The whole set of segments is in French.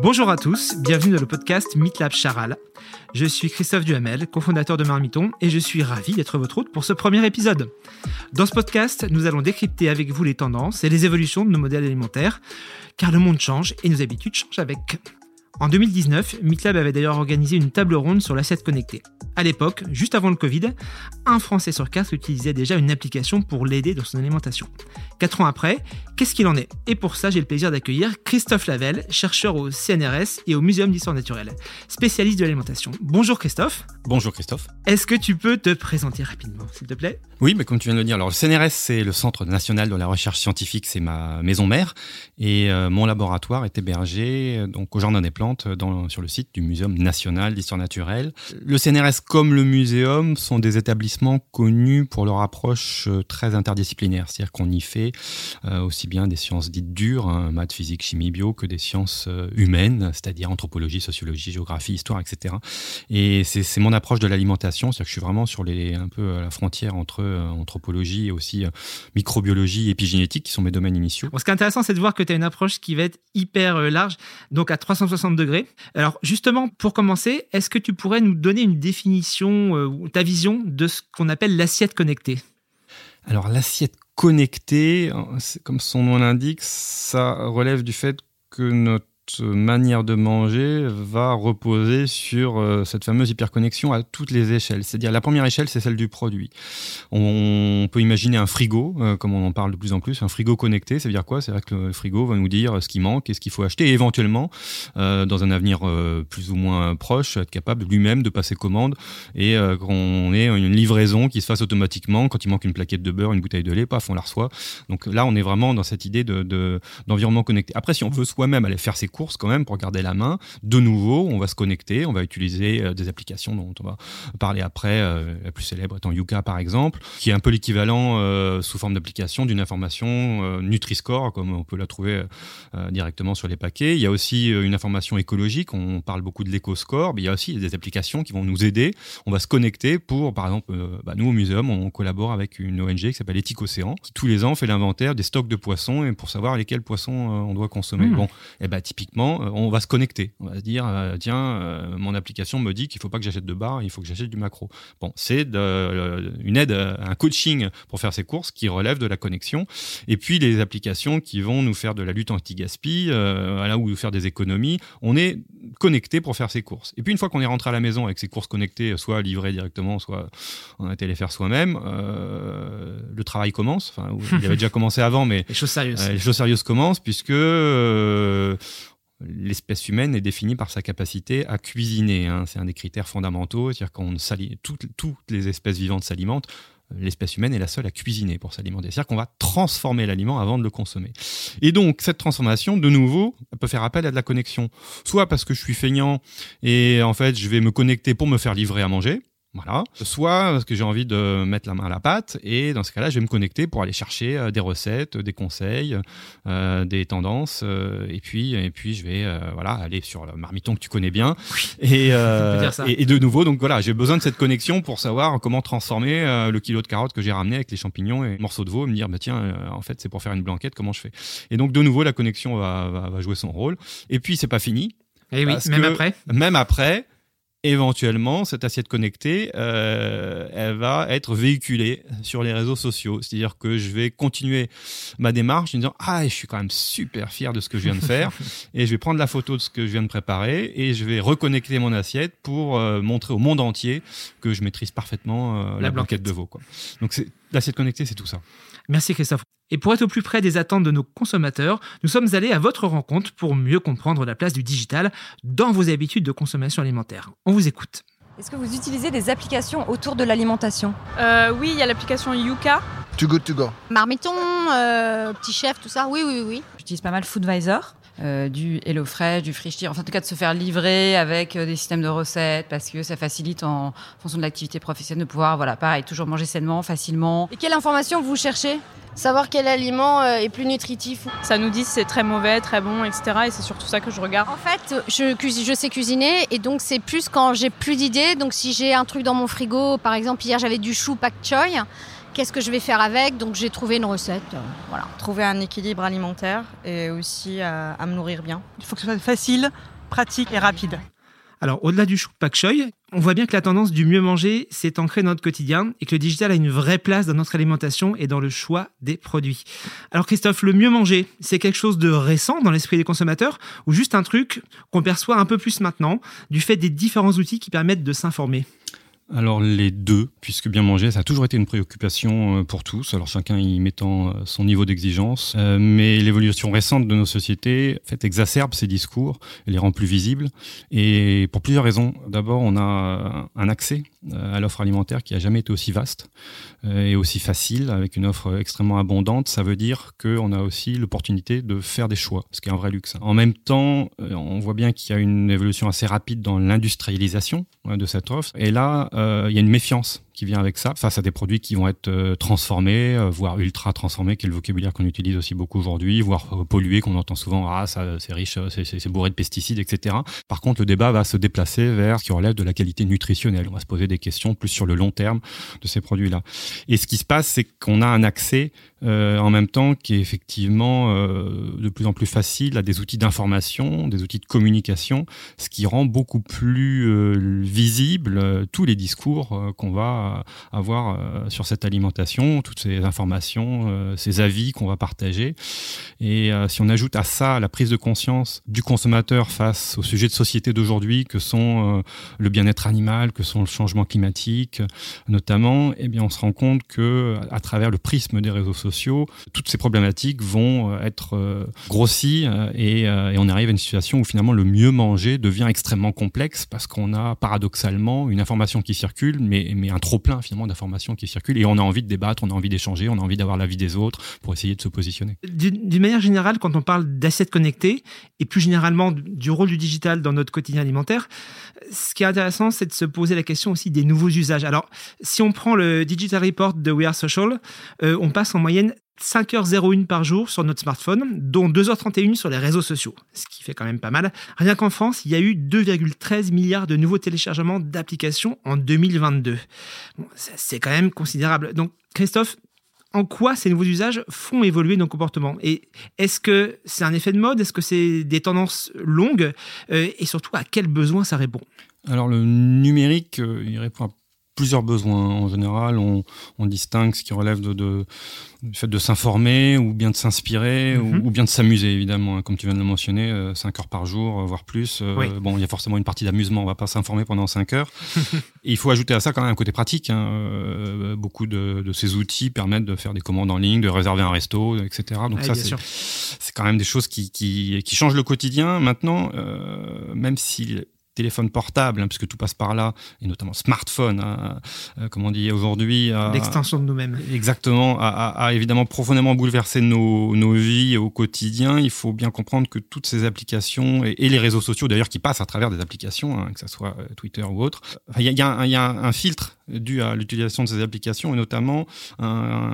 Bonjour à tous, bienvenue dans le podcast MeetLab Charal. Je suis Christophe Duhamel, cofondateur de Marmiton, et je suis ravi d'être votre hôte pour ce premier épisode. Dans ce podcast, nous allons décrypter avec vous les tendances et les évolutions de nos modèles alimentaires, car le monde change et nos habitudes changent avec. En 2019, MeetLab avait d'ailleurs organisé une table ronde sur l'assiette connectée. À l'époque, juste avant le Covid, un Français sur quatre utilisait déjà une application pour l'aider dans son alimentation. Quatre ans après, qu'est-ce qu'il en est? Et pour ça, j'ai le plaisir d'accueillir Christophe Lavelle, chercheur au CNRS et au Muséum d'histoire naturelle, spécialiste de l'alimentation. Bonjour Christophe. Bonjour Christophe. Est-ce que tu peux te présenter rapidement, s'il te plaît? Oui, mais comme tu viens de le dire, alors le CNRS, c'est le Centre national de la recherche scientifique, c'est ma maison mère, et euh, mon laboratoire est hébergé donc au Jardin des Plantes, sur le site du Muséum national d'histoire naturelle. Le CNRS, comme le muséum, sont des établissements connus pour leur approche euh, très interdisciplinaire, c'est-à-dire qu'on y fait euh, aussi bien des sciences dites dures, hein, maths, physique, chimie, bio, que des sciences euh, humaines, c'est-à-dire anthropologie, sociologie, géographie, histoire, etc. Et c'est mon approche de l'alimentation, c'est-à-dire que je suis vraiment sur les, un peu à la frontière entre anthropologie et aussi microbiologie et épigénétique, qui sont mes domaines initiaux. ce qui est intéressant, c'est de voir que tu as une approche qui va être hyper large, donc à 360 Alors justement, pour commencer, est-ce que tu pourrais nous donner une définition ou ta vision de ce qu'on appelle l'assiette connectée? Alors l'assiette connectée, comme son nom l'indique, ça relève du fait que notre manière de manger va reposer sur euh, cette fameuse hyperconnexion à toutes les échelles. C'est-à-dire la première échelle, c'est celle du produit. On, peut imaginer un frigo, euh, comme on en parle de plus en plus, un frigo connecté. Ça veut dire quoi? C'est-à-dire que le frigo va nous dire ce qui manque et ce qu'il faut acheter, et éventuellement, euh, dans un avenir plus ou moins proche, être capable lui-même de passer commande et qu'on ait une livraison qui se fasse automatiquement. Quand il manque une plaquette de beurre, une bouteille de lait, paf, on la reçoit. Donc là, on est vraiment dans cette idée d'environnement de, connecté. Après, si on veut soi-même aller faire ses courses quand même pour garder la main. De nouveau, on va se connecter, on va utiliser euh, des applications dont on va parler après, euh, la plus célèbre étant Yuka par exemple, qui est un peu l'équivalent euh, sous forme d'application d'une information Nutri-Score, comme on peut la trouver directement sur les paquets. Il y a aussi une information écologique, on parle beaucoup de l'éco-score, mais il y a aussi des applications qui vont nous aider. On va se connecter pour, par exemple, bah, nous au muséum, on collabore avec une ONG qui s'appelle Éthique Océan, qui tous les ans fait l'inventaire des stocks de poissons et pour savoir lesquels poissons on doit consommer. Mmh. Bon, et eh bah, typiquement, euh, on va se connecter. On va se dire, euh, tiens, euh, mon application me dit qu'il faut pas que j'achète de bar, il faut que j'achète du macro. Bon, c'est une aide, un coaching pour faire ces courses qui relève de la connexion. Et puis les applications qui vont nous faire de la lutte anti-gaspi, là où faire des économies, on est connecté pour faire ces courses. Et puis une fois qu'on est rentré à la maison avec ces courses connectées, soit livrées directement, soit on a été les faire soi-même, le travail commence. Enfin, il avait déjà commencé avant, mais les choses sérieuses. les choses sérieuses commencent puisque l'espèce humaine est définie par sa capacité à cuisiner. Hein. C'est un des critères fondamentaux, c'est-à-dire qu'on toutes, toutes les espèces vivantes s'alimentent. L'espèce humaine est la seule à cuisiner pour s'alimenter. C'est-à-dire qu'on va transformer l'aliment avant de le consommer. Et donc, cette transformation, de nouveau, peut faire appel à de la connexion. Soit parce que je suis feignant et en fait, je vais me connecter pour me faire livrer à manger. Voilà. Soit parce que j'ai envie de mettre la main à la pâte et dans ce cas-là, je vais me connecter pour aller chercher euh, des recettes, des conseils, euh, des tendances euh, et puis et puis je vais voilà aller sur le marmiton que tu connais bien. Et, et, de nouveau donc voilà j'ai besoin de cette connexion pour savoir comment transformer le kilo de carottes que j'ai ramené avec les champignons et morceaux de veau et me dire bah tiens en fait c'est pour faire une blanquette comment je fais? Et donc de nouveau la connexion va, va, va jouer son rôle. Et puis c'est pas fini. Et eh oui même après. même après éventuellement, cette assiette connectée, euh, elle va être véhiculée sur les réseaux sociaux. C'est-à-dire que je vais continuer ma démarche en disant ah je suis quand même super fier de ce que je viens de faire et je vais prendre la photo de ce que je viens de préparer et je vais reconnecter mon assiette pour euh, montrer au monde entier que je maîtrise parfaitement euh, la, blanquette de veau. Quoi. Donc l'assiette connectée, c'est tout ça. Merci Christophe. Et pour être au plus près des attentes de nos consommateurs, nous sommes allés à votre rencontre pour mieux comprendre la place du digital dans vos habitudes de consommation alimentaire. On vous écoute. Est-ce que vous utilisez des applications autour de l'alimentation? Euh, Oui, il y a l'application Yuka. Too Good To Go. Marmiton, euh, Petit Chef, tout ça. Oui, oui, oui. J'utilise pas mal Foodvisor. Euh, du HelloFresh, du Frichtir, enfin en tout cas de se faire livrer avec euh, des systèmes de recettes parce que ça facilite en, fonction de l'activité professionnelle de pouvoir, voilà, pareil, toujours manger sainement, facilement. Et quelle information vous cherchez? Savoir quel aliment euh, est plus nutritif. Ça nous dit si c'est très mauvais, très bon, etc. Et c'est surtout ça que je regarde. En fait, je, je sais cuisiner et donc c'est plus quand j'ai plus d'idées. Donc si j'ai un truc dans mon frigo, par exemple hier j'avais du chou pak choy qu'est-ce que je vais faire avec, donc j'ai trouvé une recette. euh, voilà. Trouver un équilibre alimentaire et aussi à, à me nourrir bien. Il faut que ce soit facile, pratique et rapide. Alors, au-delà du chou pak choi, on voit bien que la tendance du mieux manger s'est ancrée dans notre quotidien et que le digital a une vraie place dans notre alimentation et dans le choix des produits. Alors, Christophe, le mieux manger, c'est quelque chose de récent dans l'esprit des consommateurs ou juste un truc qu'on perçoit un peu plus maintenant du fait des différents outils qui permettent de s'informer? Alors les deux, puisque bien manger, ça a toujours été une préoccupation euh, pour tous, alors chacun y mettant euh, son niveau d'exigence, Euh, mais l'évolution récente de nos sociétés fait, exacerbe ces discours les rend plus visibles, et pour plusieurs raisons. D'abord, on a un accès à l'offre alimentaire qui a jamais été aussi vaste et aussi facile, avec une offre extrêmement abondante. Ça veut dire qu'on a aussi l'opportunité de faire des choix, ce qui est un vrai luxe. En même temps, on voit bien qu'il y a une évolution assez rapide dans l'industrialisation ouais, de cette offre, et là, il y a une méfiance qui vient avec ça, face à des produits qui vont être euh, transformés, euh, voire ultra transformés, qui est le vocabulaire qu'on utilise aussi beaucoup aujourd'hui, voire euh, pollués, qu'on entend souvent, ah ça c'est riche, c'est- c'est c'est bourré de pesticides, etc. Par contre, le débat va se déplacer vers ce qui relève de la qualité nutritionnelle. On va se poser des questions plus sur le long terme de ces produits-là. Et ce qui se passe, c'est qu'on a un accès en même temps qui est effectivement de plus en plus facile à des outils d'information, des outils de communication, ce qui rend beaucoup plus euh, visible tous les discours qu'on va avoir euh, sur cette alimentation, toutes ces informations, euh, ces avis qu'on va partager. Et euh, si on ajoute à ça la prise de conscience du consommateur face aux sujets de société d'aujourd'hui, que sont le bien-être animal, que sont le changement climatique, notamment, eh bien, on se rend compte que à travers le prisme des réseaux sociaux, toutes ces problématiques vont être grossies et, et on arrive à une situation où finalement le mieux manger devient extrêmement complexe parce qu'on a paradoxalement une information qui circule, mais, mais un trop plein finalement d'informations qui circulent et on a envie de débattre, on a envie d'échanger, on a envie d'avoir l'avis des autres pour essayer de se positionner. D'une manière générale, quand on parle d'assiettes connectées et plus généralement du rôle du digital dans notre quotidien alimentaire, ce qui est intéressant, c'est de se poser la question aussi des nouveaux usages. Alors, si on prend le Digital Report de We Are Social, euh, on passe en moyenne 5h01 par jour sur notre smartphone, dont 2h31 sur les réseaux sociaux, ce qui fait quand même pas mal. Rien qu'en France, il y a eu 2,13 milliards de nouveaux téléchargements d'applications en 2022. Bon, c'est quand même considérable. Donc, Christophe, en quoi ces nouveaux usages font évoluer nos comportements? Et est-ce que c'est un effet de mode? Est-ce que c'est des tendances longues? Euh, Et surtout, à quels besoins ça répond? Alors le numérique, euh, il répond à plusieurs besoins. En général, on, on distingue ce qui relève de, de, du fait de s'informer ou bien de s'inspirer Mhm. ou, ou bien de s'amuser, évidemment. Comme tu viens de le mentionner, 5 heures par jour, euh, voire plus. Euh, Oui. Bon, il y a forcément une partie d'amusement, on va pas s'informer pendant 5 heures. Et il faut ajouter à ça quand même un côté pratique. hein. Euh, beaucoup de, de ces outils permettent de faire des commandes en ligne, de réserver un resto, etc. Donc Ouais, ça, c'est quand même des choses qui, qui, qui changent le quotidien. Maintenant, euh, même si téléphone portable, hein, puisque tout passe par là, et notamment smartphone, hein, euh, comme on dit aujourd'hui, L'extension de nous-mêmes. Exactement, a, a- a évidemment profondément bouleversé nos, nos vies au quotidien. Il faut bien comprendre que toutes ces applications et, et les réseaux sociaux, d'ailleurs, qui passent à travers des applications, hein, que ce soit euh, Twitter ou autre, il y a, il y a un- il y a un, un filtre dû à l'utilisation de ces applications et notamment un,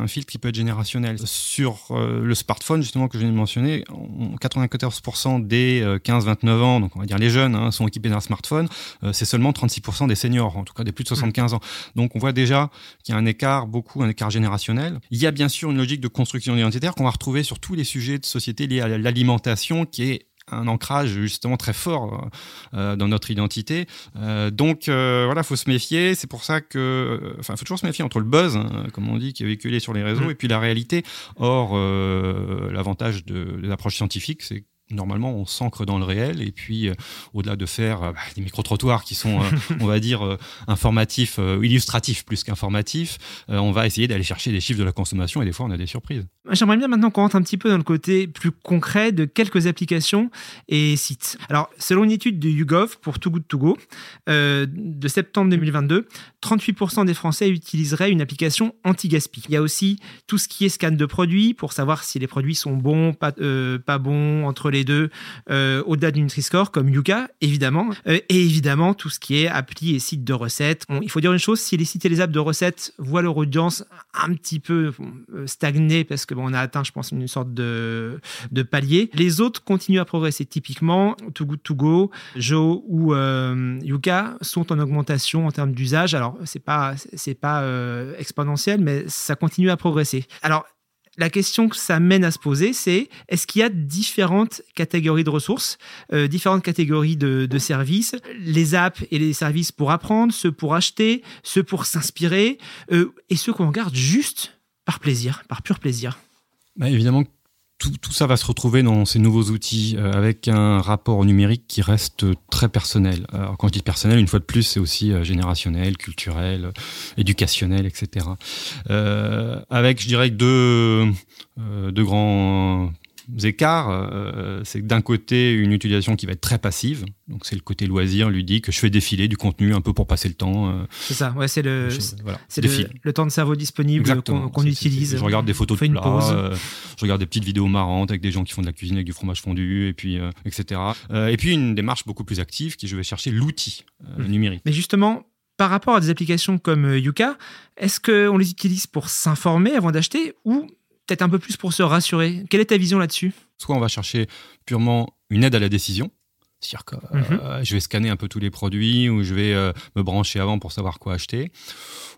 un filtre qui peut être générationnel. Sur euh, le smartphone, justement, que je viens de mentionner, on- 94% des euh, 15-29 ans, donc on va dire les jeunes, hein, sont équipés d'un smartphone. Euh, c'est seulement 36% des seniors, en tout cas des plus de 75 ans. Donc on voit déjà qu'il y a un écart, beaucoup un écart générationnel. Il y a bien sûr une logique de construction identitaire qu'on va retrouver sur tous les sujets de société liés à l'alimentation qui est un ancrage justement très fort euh, dans notre identité. Euh, donc euh, voilà, faut se méfier. C'est pour ça que, euh, enfin, faut toujours se méfier entre le buzz, hein, comme on dit, qui est véhiculé sur les réseaux, Mm. et puis la réalité. Or, euh, l'avantage de, de l'approche scientifique, c'est que normalement on s'ancre dans le réel et puis euh, au-delà de faire euh, bah, des micro-trottoirs qui sont euh, on va dire informatifs illustratifs plus qu'informatifs on va essayer d'aller chercher des chiffres de la consommation et des fois on a des surprises J'aimerais bien maintenant qu'on rentre un petit peu dans le côté plus concret de quelques applications et sites. Alors, selon une étude de YouGov pour Too Good To Go de septembre 2022, 38% des Français utiliseraient une application anti-gaspi. Il y a aussi tout ce qui est scan de produits pour savoir si les produits sont bons, pas, pas bons, entre les deux euh, au-delà du Nutri-Score, comme Yuka, évidemment. Euh, et évidemment, tout ce qui est appli et sites de recettes. il faut dire une chose, si les sites et les apps de recettes voient leur audience un petit peu euh, stagner, parce que bon, on a atteint, je pense, une sorte de, de palier, les autres continuent à progresser. Typiquement, Too Good To Go, Joe ou Yuka sont en augmentation en termes d'usage. Alors, c'est pas, c'est pas exponentiel, mais ça continue à progresser. Alors, la question que ça mène à se poser, c'est est-ce qu'il y a différentes catégories de ressources, euh, différentes catégories de, services, les apps et les services pour apprendre, ceux pour acheter, ceux pour s'inspirer, euh, et ceux qu'on regarde juste par plaisir, par pur plaisir? Bah, Évidemment, tout, ça va se retrouver dans ces nouveaux outils euh, avec un rapport numérique qui reste très personnel. Alors, quand je dis personnel, une fois de plus, c'est aussi euh, générationnel, culturel, éducationnel, etc. Euh, avec, je dirais, deux, deux grands écarts, euh, c'est que d'un côté, une utilisation qui va être très passive, donc c'est le côté loisir, ludique, je fais défiler du contenu un peu pour passer le temps. Euh. c'est ça, ouais, c'est le, c'est le, temps de cerveau disponible qu'on utilise. je regarde des photos de plats, euh, je regarde des petites vidéos marrantes avec des gens qui font de la cuisine avec du fromage fondu, et puis, etc. et puis une démarche beaucoup plus active qui je vais chercher l'outil mmh. numérique. Mais justement, par rapport à des applications comme Yuka, est-ce qu'on les utilise pour s'informer avant d'acheter ou peut-être un peu plus pour se rassurer. Quelle est ta vision là-dessus? Soit on va chercher purement une aide à la décision, c'est-à-dire que mhm. euh, je vais scanner un peu tous les produits ou je vais euh, me brancher avant pour savoir quoi acheter.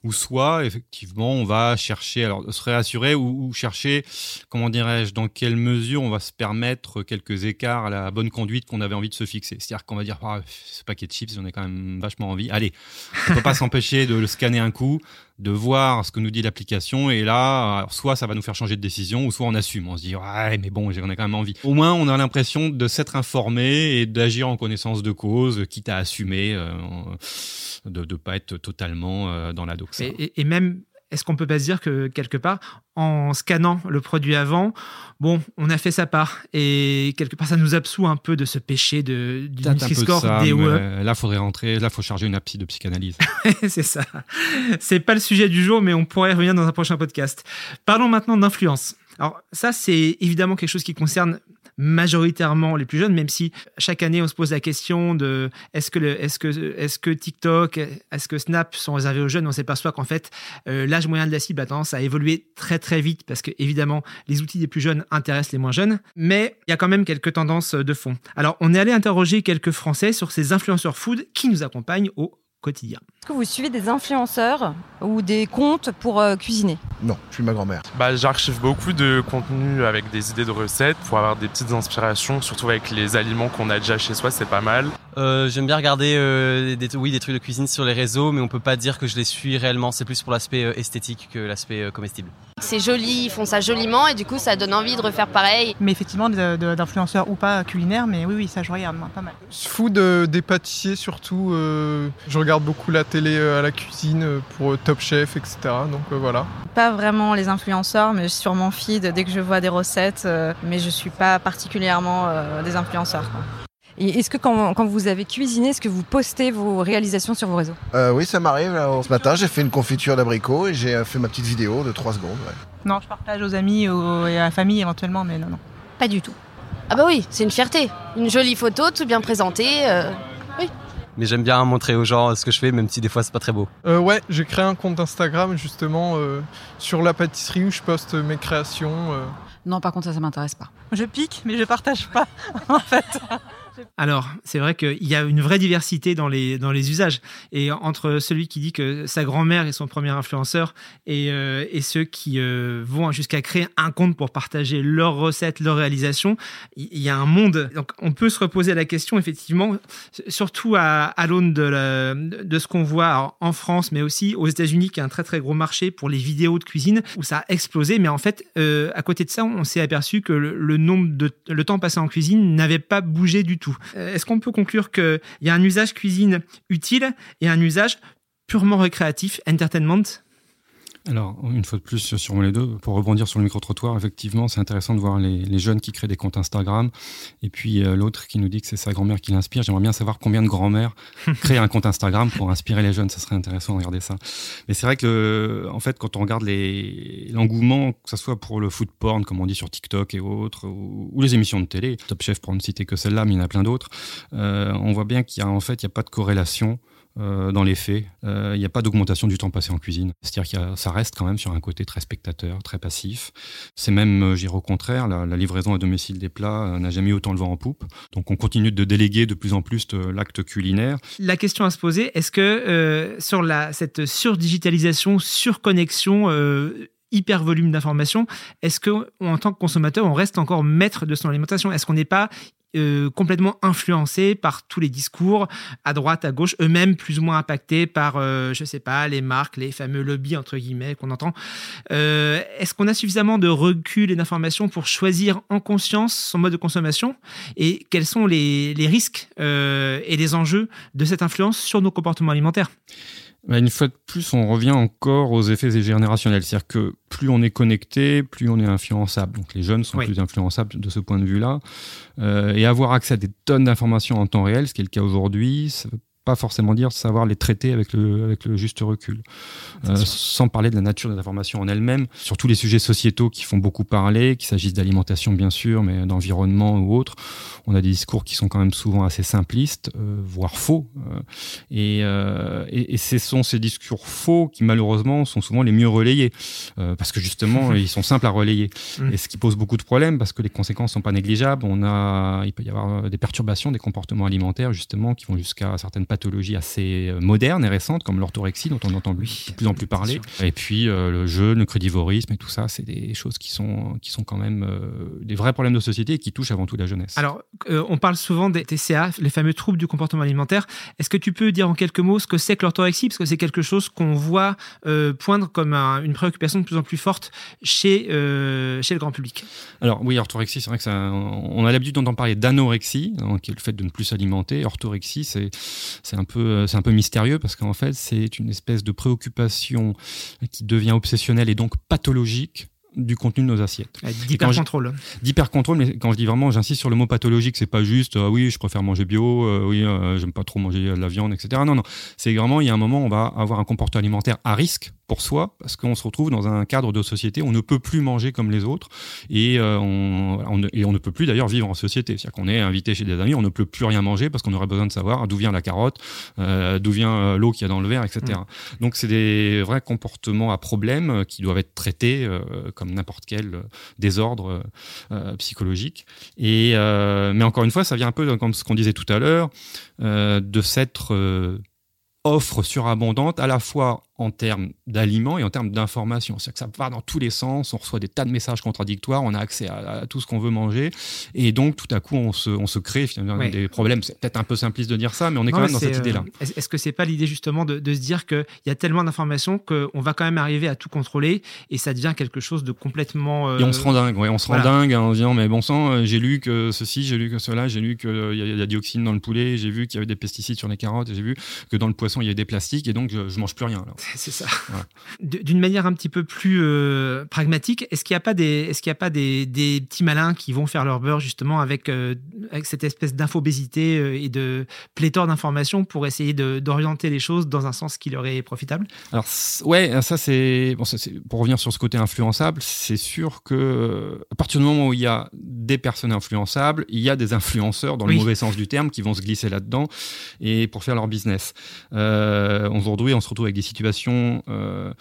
Ou soit, effectivement, on va chercher, alors se réassurer ou, chercher, comment dirais-je, dans quelle mesure on va se permettre quelques écarts à la bonne conduite qu'on avait envie de se fixer. C'est-à-dire qu'on va dire, ah, ce paquet de chips, j'en ai quand même vachement envie. Allez, on ne peut pas s'empêcher de le scanner un coup, de voir ce que nous dit l'application et là soit ça va nous faire changer de décision ou soit on assume. On se dit ouais mais bon j'en ai quand même envie. Au moins on a l'impression de s'être informé et d'agir en connaissance de cause quitte à assumer euh, de ne pas être totalement euh, dans la doxa. Et, et, même est-ce qu'on peut pas se dire que quelque part, en scannant le produit avant, bon, on a fait sa part et quelque part ça nous absout un peu de ce péché de du Nutri-Score des e. Là, faudrait rentrer, là, faut charger une appli de psychanalyse. c'est ça. C'est pas le sujet du jour, mais on pourrait revenir dans un prochain podcast. Parlons maintenant d'influence. Alors ça, c'est évidemment quelque chose qui concerne majoritairement les plus jeunes, même si chaque année on se pose la question de est-ce que, est-ce que, est-ce que TikTok, est-ce que Snap sont réservés aux jeunes? On s'aperçoit qu'en fait euh, l'âge moyen de la cible a tendance à évoluer très très vite parce que évidemment les outils des plus jeunes intéressent les moins jeunes, mais il y a quand même quelques tendances de fond. Alors on est allé interroger quelques Français sur ces influenceurs food qui nous accompagnent au quotidien. Est-ce que vous suivez des influenceurs ou des comptes pour euh, cuisiner? Non, je suis ma grand-mère. Bah, J'archive beaucoup de contenu avec des idées de recettes pour avoir des petites inspirations, surtout avec les aliments qu'on a déjà chez soi, c'est pas mal. Euh, J'aime bien regarder euh, des, oui, des trucs de cuisine sur les réseaux, mais on peut pas dire que je les suis réellement. C'est plus pour l'aspect euh, esthétique que l'aspect euh, comestible. C'est joli, ils font ça joliment et du coup ça donne envie de refaire pareil. Mais effectivement, d'influenceurs ou pas culinaires, mais oui, oui, ça je regarde, pas mal. Food des pâtissiers surtout. je regarde beaucoup la télé à la cuisine pour Top Chef, etc. Donc voilà. Pas vraiment les influenceurs, mais sur mon feed, dès que je vois des recettes, mais je suis pas particulièrement des influenceurs. Et est-ce que quand, vous avez cuisiné, est-ce que vous postez vos réalisations sur vos réseaux? Euh, Oui, ça m'arrive. Ce matin, j'ai fait une confiture d'abricot et j'ai euh, fait ma petite vidéo de 3 secondes. Non, je partage aux amis et à la famille éventuellement, mais non, non. Pas du tout. Ah bah oui, c'est une fierté. Une jolie photo, tout bien présenté. Euh, oui. Mais j'aime bien montrer aux gens ce que je fais, même si des fois c'est pas très beau. ouais, j'ai créé un compte Instagram justement sur la pâtisserie où je poste mes créations. Non, par contre, ça, ça m'intéresse pas. Je pique, mais je partage pas, en fait. Alors, c'est vrai qu'il y a une vraie diversité dans les, dans les usages. Et entre celui qui dit que sa grand-mère est son premier influenceur et, euh, et ceux qui euh, vont jusqu'à créer un compte pour partager leurs recettes, leurs réalisations, il y a un monde. Donc, on peut se reposer la question, effectivement, surtout à, l'aune de, de ce qu'on voit en France, mais aussi aux États-Unis, qui est un très très gros marché pour les vidéos de cuisine, où ça a explosé. Mais en fait, euh, à côté de ça, on s'est aperçu que le nombre de le temps passé en cuisine n'avait pas bougé du tout euh, est-ce qu'on peut conclure qu'il y a un usage cuisine utile et un usage purement récréatif, entertainment? Alors, une fois de plus sur les deux, pour rebondir sur le micro-trottoir, effectivement, c'est intéressant de voir les, les, jeunes qui créent des comptes Instagram et puis euh, l'autre qui nous dit que c'est sa grand-mère qui l'inspire. J'aimerais bien savoir combien de grand-mères créent un compte Instagram pour inspirer les jeunes. Ça serait intéressant de regarder ça. Mais c'est vrai que, en fait, quand on regarde l'engouement, que ce soit pour le food porn, comme on dit sur TikTok et autres, ou, ou les émissions de télé, Top Chef pour ne citer que celle-là, mais il y en a plein d'autres, euh, on voit bien qu'il y a en fait, il n'y a pas de corrélation euh, dans les faits. Euh, il n'y a pas d'augmentation du temps passé en cuisine. C'est-à-dire que ça reste quand même sur un côté très spectateur, très passif. C'est même, euh, j'irai au contraire, la, livraison à domicile des plats n'a jamais eu autant le vent en poupe. Donc on continue de déléguer de plus en plus l'acte culinaire. La question à se poser, est-ce que sur cette surdigitalisation, surconnexion, hyper volume d'informations, est-ce que en tant que consommateur, on reste encore maître de son alimentation? Est-ce qu'on n'est pas euh, complètement influencés par tous les discours à droite, à gauche, eux-mêmes plus ou moins impactés par, euh, je sais pas, les marques, les fameux lobbies entre guillemets qu'on entend. Euh, Est-ce qu'on a suffisamment de recul et d'informations pour choisir en conscience son mode de consommation et quels sont les, risques euh, et les enjeux de cette influence sur nos comportements alimentaires? Une fois de plus, on revient encore aux effets générationnels. C'est-à-dire que plus on est connecté, plus on est influençable. Donc les jeunes sont plus influençables de ce point de vue-là. Euh, et avoir accès à des tonnes d'informations en temps réel, ce qui est le cas aujourd'hui, ça pas forcément dire savoir les traiter avec le, avec le juste recul. Euh, sans parler de la nature des informations en elle-même, sur tous les sujets sociétaux qui font beaucoup parler, qu'il s'agisse d'alimentation bien sûr, mais d'environnement ou autre, on a des discours qui sont quand même souvent assez simplistes, euh, voire faux. Euh, et, euh, et, et, ce sont ces discours faux qui malheureusement sont souvent les mieux relayés, parce que justement ils sont simples à relayer. Mmh. Et ce qui pose beaucoup de problèmes, parce que les conséquences sont pas négligeables. On a, il peut y avoir des perturbations des comportements alimentaires justement qui vont jusqu'à certaines pathologies assez euh, modernes et récentes, comme l'orthorexie, dont on entend de plus en plus parler. Et puis euh, le jeûne, le crédivorisme et tout ça, c'est des choses qui sont, qui sont quand même euh, des vrais problèmes de société et qui touchent avant tout la jeunesse. Alors, euh, on parle souvent des TCA, les fameux troubles du comportement alimentaire. Est-ce que tu peux dire en quelques mots ce que c'est que l'orthorexie? Parce que c'est quelque chose qu'on voit poindre comme un, une préoccupation de plus en plus forte chez, chez le grand public. Alors oui, orthorexie, c'est vrai que ça, on a l'habitude d'entendre parler d'anorexie, hein, qui est le fait de ne plus s'alimenter. Orthorexie, c'est un peu euh, c'est un peu mystérieux parce qu'en fait, c'est une espèce de préoccupation qui devient obsessionnelle et donc pathologique du contenu de nos assiettes. D'hyper-contrôle. D'hyper-contrôle, mais quand je dis vraiment, j'insiste sur le mot pathologique, c'est pas juste euh, oui, je préfère manger bio, euh, oui, euh, j'aime pas trop manger de la viande, etc. Non, non, c'est vraiment, il y a un moment, on va avoir un comportement alimentaire à risque pour soi, parce qu'on se retrouve dans un cadre de société où on ne peut plus manger comme les autres, et, euh, on, on, et on ne peut plus d'ailleurs vivre en société. C'est-à-dire qu'on est invité chez des amis, on ne peut plus rien manger parce qu'on aurait besoin de savoir d'où vient la carotte, euh, d'où vient euh, l'eau qu'il y a dans le verre, etc. Mmh. Donc c'est des vrais comportements à problème qui doivent être traités euh, comme n'importe quel désordre psychologique. Et mais encore une fois, ça vient un peu comme ce qu'on disait tout à l'heure, de s'être offre surabondante à la fois en termes d'aliments et en termes d'informations. C'est-à-dire que ça va dans tous les sens, on reçoit des tas de messages contradictoires, on a accès à, à tout ce qu'on veut manger, et donc tout à coup on se, on se crée finalement ouais. des problèmes. C'est peut-être un peu simpliste de dire ça, mais on est non, quand même dans cette euh, idée-là. Est-ce que c'est pas l'idée justement de, de, se dire qu'il y a tellement d'informations qu'on va quand même arriver à tout contrôler, et ça devient quelque chose de complètement... Euh... Et on se rend dingue, ouais, on se rend voilà. dingue en disant, mais bon sang, euh, j'ai lu que ceci, j'ai lu que cela, j'ai lu qu'il y, a de la dioxine dans le poulet, j'ai vu qu'il y avait des pesticides sur les carottes, j'ai vu que dans le poisson il y a des plastiques, et donc je, je mange plus rien. C'est ça. D'une manière un petit peu plus euh, pragmatique, est-ce qu'il n'y a pas, des, est-ce qu'il y a pas des, des, petits malins qui vont faire leur beurre justement avec, euh, avec cette espèce d'infobésité euh, et de pléthore d'informations pour essayer de, d'orienter les choses dans un sens qui leur est profitable? Alors, ouais, ça c'est, bon, ça, c'est. Pour revenir sur ce côté influençable, c'est sûr que à partir du moment où il y a des personnes influençables, il y a des influenceurs dans oui. le mauvais sens du terme qui vont se glisser là-dedans et pour faire leur business. Euh, aujourd'hui, on se retrouve avec des situations. Euh,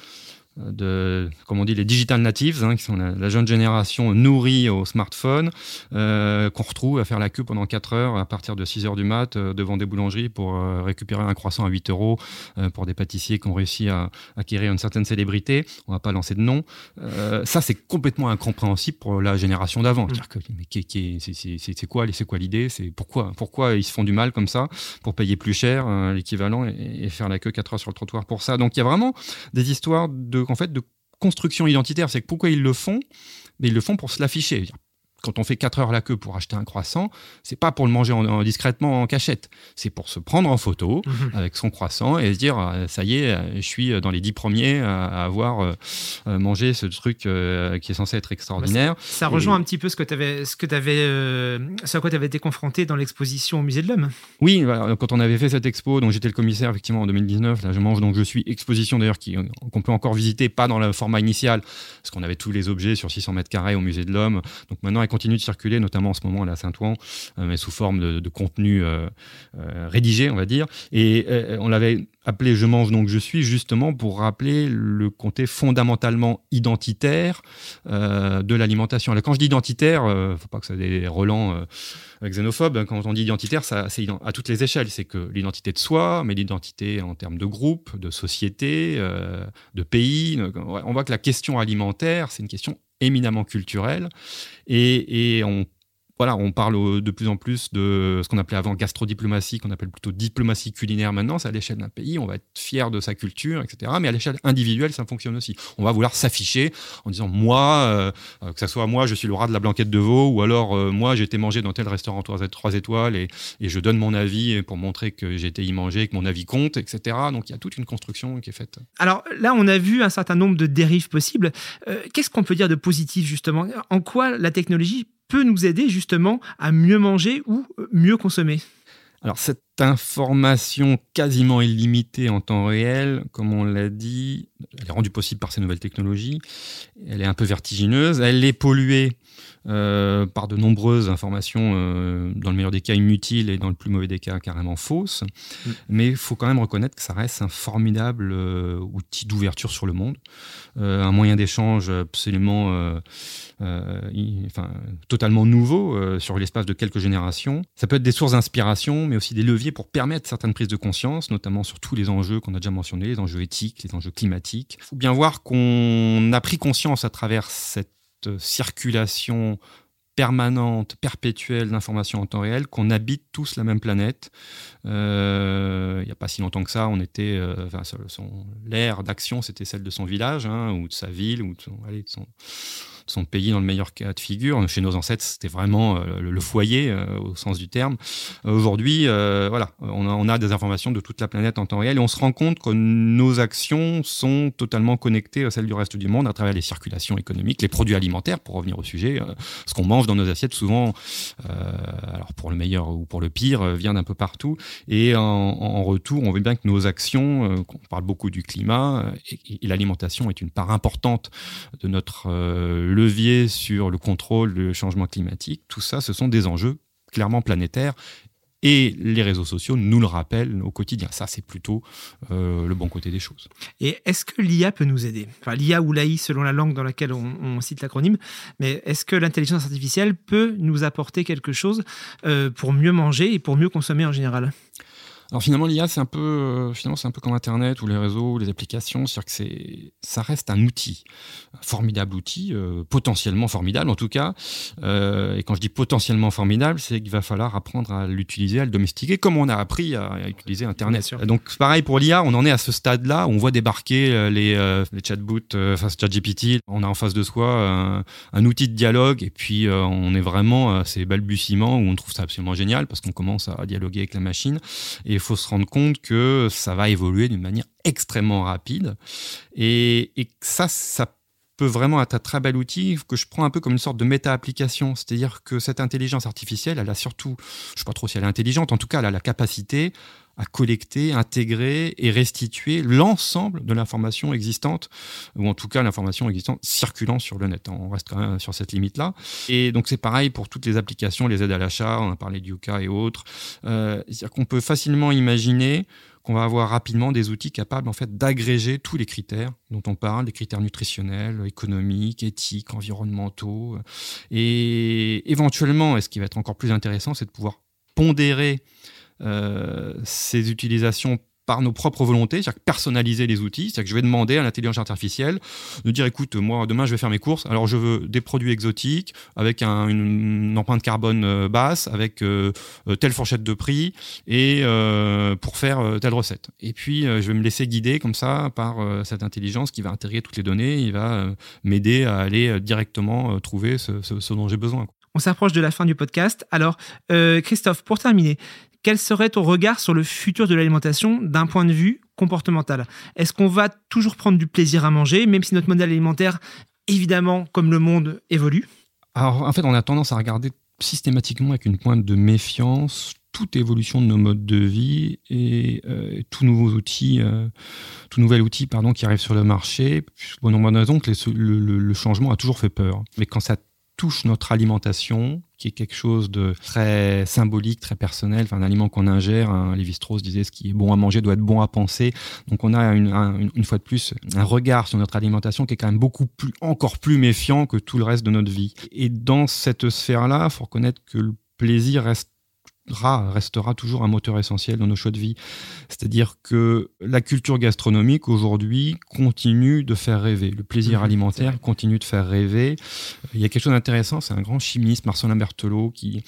de, comme on dit, les digital natives, hein, qui sont la, la, jeune génération nourrie au smartphone, euh, qu'on retrouve à faire la queue pendant 4 heures à partir de 6 heures du mat euh, devant des boulangeries pour euh, récupérer un croissant à 8 euros pour des pâtissiers qui ont réussi à, acquérir une certaine célébrité. On va pas lancer de nom. Ça, c'est complètement incompréhensible pour la génération d'avant. Mais c'est quoi, quoi l'idée C'est pourquoi, pourquoi ils se font du mal comme ça pour payer plus cher l'équivalent et, et, faire la queue 4 heures sur le trottoir pour ça. Donc il y a vraiment des histoires de en fait de construction identitaire. C'est que pourquoi ils le font? Mais ils le font pour se l'afficher. Quand on fait 4 heures la queue pour acheter un croissant, c'est pas pour le manger en, discrètement en cachette. C'est pour se prendre en photo mhm. avec son croissant et se dire euh, ça y est, euh, je suis dans les 10 premiers à, avoir euh, mangé ce truc qui est censé être extraordinaire. Ça, rejoint un petit peu ce que tu avais, ce que avais, ce à quoi tu avais été confronté dans l'exposition au musée de l'Homme. Oui, quand on avait fait cette expo, dont j'étais le commissaire effectivement en 2019, là je mange donc je suis exposition d'ailleurs qu'on peut encore visiter, pas dans le format initial, parce qu'on avait tous les objets sur 600 mètres carrés au musée de l'Homme. Donc maintenant, continue de circuler, notamment en ce moment à la Saint-Ouen, euh, mais sous forme de, contenu euh, euh, rédigé, on va dire. Et on l'avait appelé Je mange donc je suis, justement pour rappeler le côté fondamentalement identitaire de l'alimentation. Alors quand je dis identitaire, ne faut pas que ça ait des relents xénophobes. Quand on dit identitaire, ça, c'est à toutes les échelles. C'est que l'identité de soi, mais l'identité en termes de groupe, de société, de pays. On voit que la question alimentaire, c'est une question éminemment culturel et, et on voilà, on parle de plus en plus de ce qu'on appelait avant gastrodiplomatie, qu'on appelle plutôt diplomatie culinaire maintenant. C'est à l'échelle d'un pays, on va être fier de sa culture, etc. Mais à l'échelle individuelle, ça fonctionne aussi. On va vouloir s'afficher en disant moi, euh, que ça soit moi, je suis le rat de la blanquette de veau, ou alors euh, moi, j'ai été mangé dans tel restaurant 3 étoiles et, je donne mon avis pour montrer que j'ai été y manger, que mon avis compte, etc. Donc il y a toute une construction qui est faite. Alors là, on a vu un certain nombre de dérives possibles. Euh, qu'est-ce qu'on peut dire de positif justement? En quoi la technologie peut nous aider justement à mieux manger ou euh, mieux consommer alors cette information quasiment illimitée en temps réel, comme on l'a dit, elle est rendue possible par ces nouvelles technologies. Elle est un peu vertigineuse. Elle est polluée euh, par de nombreuses informations, euh, dans le meilleur des cas inutiles et dans le plus mauvais des cas carrément fausses. Mm. Mais il faut quand même reconnaître que ça reste un formidable outil d'ouverture sur le monde, un moyen d'échange absolument euh, enfin, totalement nouveau euh, sur l'espace de quelques générations. Ça peut être des sources d'inspiration, mais aussi des leviers pour permettre certaines prises de conscience, notamment sur tous les enjeux qu'on a déjà mentionnés, les enjeux éthiques, les enjeux climatiques. Il faut bien voir qu'on a pris conscience à travers cette circulation permanente, perpétuelle d'informations en temps réel, qu'on habite tous la même planète. Euh, il n'y a pas si longtemps que ça, on était, enfin, l'ère d'action, c'était celle de son village, hein, ou de sa ville, ou allez, de son son pays dans le meilleur cas de figure. Chez nos ancêtres, c'était vraiment euh, le, foyer euh, au sens du terme. Aujourd'hui, euh, voilà, on a, des informations de toute la planète en temps réel et on se rend compte que nos actions sont totalement connectées à celles du reste du monde à travers les circulations économiques, les produits alimentaires, pour revenir au sujet. ce qu'on mange dans nos assiettes, souvent, alors pour le meilleur ou pour le pire, vient d'un peu partout. Et en, retour, on voit bien que nos actions, on parle beaucoup du climat, et, et l'alimentation est une part importante de notre levier sur le contrôle du changement climatique, tout ça, ce sont des enjeux clairement planétaires. Et les réseaux sociaux nous le rappellent au quotidien. Ça, c'est plutôt euh, le bon côté des choses. Et est-ce que l'IA peut nous aider? Enfin, l'IA ou l'AI, selon la langue dans laquelle on, cite l'acronyme. Mais est-ce que l'intelligence artificielle peut nous apporter quelque chose euh, pour mieux manger et pour mieux consommer en général? Alors finalement, l'IA, c'est un peu, euh, finalement, c'est un peu comme Internet ou les réseaux ou les applications, c'est-à-dire que c'est, ça reste un outil, un formidable outil, euh, potentiellement formidable en tout cas. Euh, et quand je dis potentiellement formidable, c'est qu'il va falloir apprendre à l'utiliser, à le domestiquer, comme on a appris à, utiliser Internet. Donc pareil pour l'IA, on en est à ce stade-là, où on voit débarquer les, les chatbots, enfin ChatGPT, on a en face de soi un, outil de dialogue, et puis on est vraiment à ces balbutiements où on trouve ça absolument génial parce qu'on commence à dialoguer avec la machine. Et il faut se rendre compte que ça va évoluer d'une manière extrêmement rapide. Et, ça, ça peut vraiment être un très bel outil que je prends un peu comme une sorte de méta-application. C'est-à-dire que cette intelligence artificielle, elle a surtout, je ne sais pas trop si elle est intelligente, en tout cas, elle a la capacité à collecter, intégrer et restituer l'ensemble de l'information existante, ou en tout cas l'information existante circulant sur le net. On reste quand même sur cette limite-là. Et donc c'est pareil pour toutes les applications, les aides à l'achat, on a parlé du Yuka et autres. Euh, C'est-à-dire qu'on peut facilement imaginer qu'on va avoir rapidement des outils capables en fait d'agréger tous les critères dont on parle, les critères nutritionnels, économiques, éthiques, environnementaux. Et éventuellement, et ce qui va être encore plus intéressant, c'est de pouvoir pondérer ces utilisations par nos propres volontés, c'est-à-dire personnaliser les outils, c'est-à-dire que je vais demander à l'intelligence artificielle de dire écoute, moi demain je vais faire mes courses, alors je veux des produits exotiques avec une, empreinte carbone euh, basse, avec euh, telle fourchette de prix et pour faire telle recette. Et puis je vais me laisser guider comme ça par cette intelligence qui va intégrer toutes les données, il va m'aider à aller directement trouver ce, dont j'ai besoin. On s'approche de la fin du podcast. Alors, euh, Christophe, pour terminer, quel serait ton regard sur le futur de l'alimentation d'un point de vue comportemental? Est-ce qu'on va toujours prendre du plaisir à manger, même si notre modèle alimentaire, évidemment, comme le monde, évolue? Alors, en fait, on a tendance à regarder systématiquement avec une pointe de méfiance toute évolution de nos modes de vie et euh, euh, tout nouvel outil pardon, qui arrive sur le marché. Bon nombre de raisons le, changement a toujours fait peur. Mais quand ça touche notre alimentation, qui est quelque chose de très symbolique, très personnel, enfin, un aliment qu'on ingère. Hein, Lévi-Strauss disait ce qui est bon à manger doit être bon à penser. Donc on a une, une, fois de plus un regard sur notre alimentation qui est quand même beaucoup plus, encore plus méfiant que tout le reste de notre vie. Et dans cette sphère-là, faut reconnaître que le plaisir reste restera toujours un moteur essentiel dans nos choix de vie. C'est-à-dire que la culture gastronomique aujourd'hui continue de faire rêver. Le plaisir mhm, alimentaire continue de faire rêver. Il y a quelque chose d'intéressant, c'est un grand chimiste, Marcelin Berthelot, qui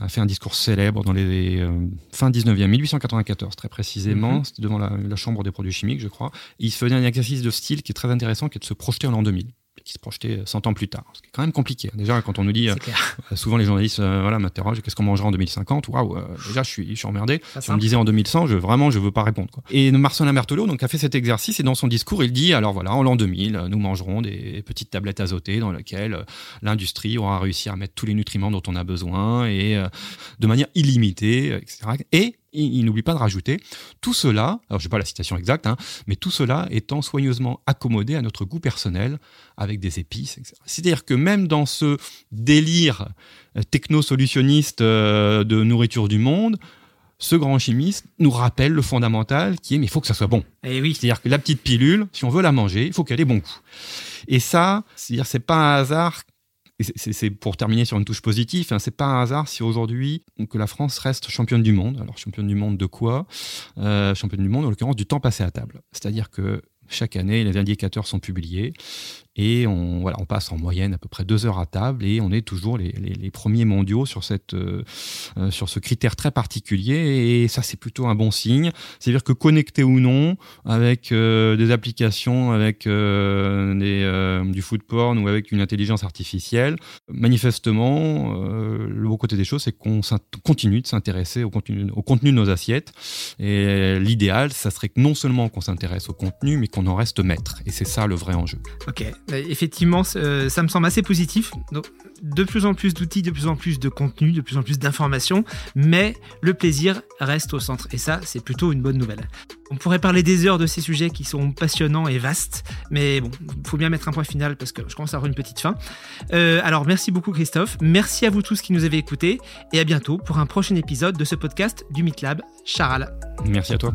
a fait un discours célèbre dans les euh, fin 19e, 1894 très précisément, mhm. devant la, la, Chambre des produits chimiques, je crois. Et il se faisait un exercice de style qui est très intéressant, qui est de se projeter en l'an 2000 qui se projetait 100 ans plus tard. Ce qui est quand même compliqué. Déjà, quand on nous dit, euh, souvent les journalistes euh, voilà, m'interrogent qu'est-ce qu'on mangera en 2050 Waouh, euh, déjà, je suis, je suis emmerdé. Si on me disait en 2100, je, vraiment, je veux pas répondre. Quoi. Et Marcelin Berthelot donc, a fait cet exercice et dans son discours, il dit alors voilà, en l'an 2000, nous mangerons des petites tablettes azotées dans lesquelles l'industrie aura réussi à mettre tous les nutriments dont on a besoin et de manière illimitée, etc. Et il, n'oublie pas de rajouter tout cela, alors je n'ai pas la citation exacte, hein, mais tout cela étant soigneusement accommodé à notre goût personnel avec des épices, etc. C'est-à-dire que même dans ce délire euh, techno-solutionniste euh, de nourriture du monde, ce grand chimiste nous rappelle le fondamental qui est mais il faut que ça soit bon. Et eh oui. C'est-à-dire que la petite pilule, si on veut la manger, il faut qu'elle ait bon goût. Et ça, c'est-à-dire c'est pas un hasard c'est pour terminer sur une touche positive, hein, c'est pas un hasard si aujourd'hui que la France reste championne du monde. Alors championne du monde de quoi? Euh, Championne du monde en l'occurrence du temps passé à table. C'est-à-dire que chaque année, les indicateurs sont publiés et on, voilà, on passe en moyenne à peu près deux heures à table et on est toujours les, les, premiers mondiaux sur, cette, euh, euh, sur ce critère très particulier. Et ça, c'est plutôt un bon signe. C'est-à-dire que connecté ou non, avec euh, des applications, avec du food porn ou avec une intelligence artificielle, manifestement, le beau côté des choses, c'est qu'on continue de s'intéresser au contenu, au contenu de nos assiettes. Et l'idéal, ça serait que non seulement qu'on s'intéresse au contenu, mais qu'on en reste maître. Et c'est ça le vrai enjeu. Ok. Bah, effectivement, euh, ça me semble assez positif. De plus en plus d'outils, de plus en plus de contenu, de plus en plus d'informations, mais le plaisir reste au centre. Et ça, c'est plutôt une bonne nouvelle. On pourrait parler des heures de ces sujets qui sont passionnants et vastes, mais bon, il faut bien mettre un point final parce que je commence à avoir une petite fin. Euh, alors, merci beaucoup Christophe, merci à vous tous qui nous avez écoutés, et à bientôt pour un prochain épisode de ce podcast du MeetLab Charal. Merci à toi.